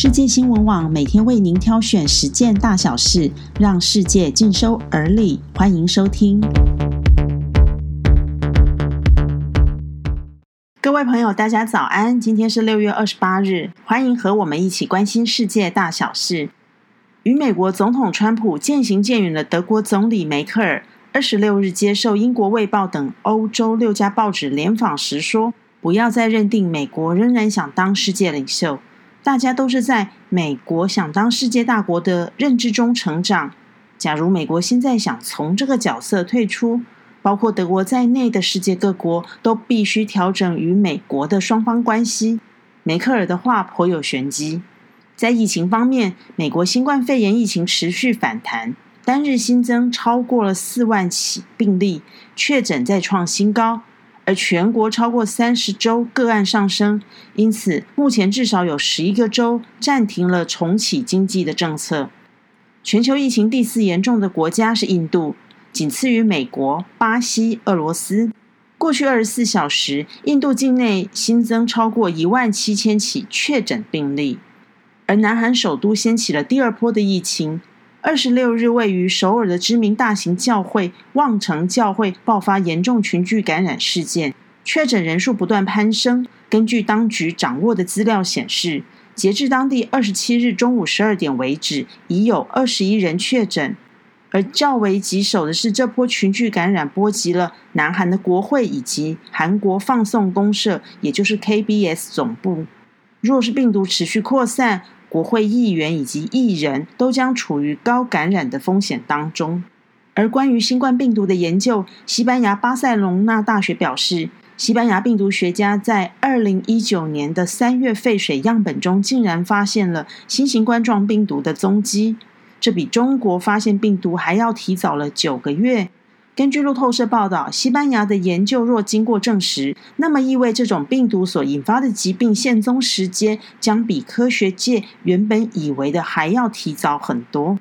世界新闻网每天为您挑选十件大小事，让世界尽收耳里。欢迎收听。各位朋友，大家早安！今天是六月二十八日，欢迎和我们一起关心世界大小事。与美国总统川普渐行渐远的德国总理梅克尔，二十六日接受英国《卫报》等欧洲六家报纸联访时说：“不要再认定美国仍然想当世界领袖。”大家都是在美国想当世界大国的认知中成长。假如美国现在想从这个角色退出，包括德国在内的世界各国都必须调整与美国的双方关系。梅克尔的话颇有玄机。在疫情方面，美国新冠肺炎疫情持续反弹，单日新增超过了四万起病例，确诊再创新高。而全国超过三十州个案上升，因此目前至少有十一个州暂停了重启经济的政策。全球疫情第四严重的国家是印度，仅次于美国、巴西、俄罗斯。过去二十四小时，印度境内新增超过一万七千起确诊病例，而南韩首都掀起了第二波的疫情。二十六日，位于首尔的知名大型教会望城教会爆发严重群聚感染事件，确诊人数不断攀升。根据当局掌握的资料显示，截至当地二十七日中午十二点为止，已有二十一人确诊。而较为棘手的是，这波群聚感染波及了南韩的国会以及韩国放送公社，也就是 KBS 总部。若是病毒持续扩散，国会议员以及艺人都将处于高感染的风险当中。而关于新冠病毒的研究，西班牙巴塞隆纳大学表示，西班牙病毒学家在二零一九年的三月废水样本中，竟然发现了新型冠状病毒的踪迹，这比中国发现病毒还要提早了九个月。根据路透社报道，西班牙的研究若经过证实，那么意味这种病毒所引发的疾病现踪时间将比科学界原本以为的还要提早很多。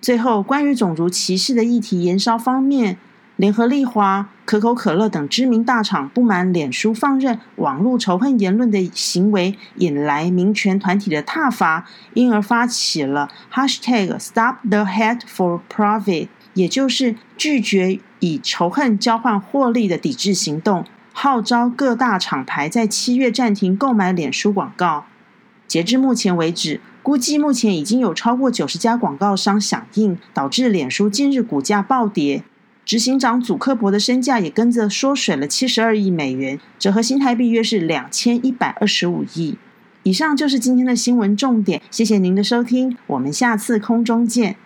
最后，关于种族歧视的议题延烧方面，联合利华、可口可乐等知名大厂不满脸书放任网络仇恨言论的行为引来民权团体的挞伐，因而发起了 #StopTheHatForProfit。也就是拒绝以仇恨交换获利的抵制行动，号召各大厂牌在七月暂停购买脸书广告。截至目前为止，估计目前已经有超过九十家广告商响应，导致脸书近日股价暴跌。执行长祖克伯的身价也跟着缩水了七十二亿美元，折合新台币约是两千一百二十五亿。以上就是今天的新闻重点，谢谢您的收听，我们下次空中见。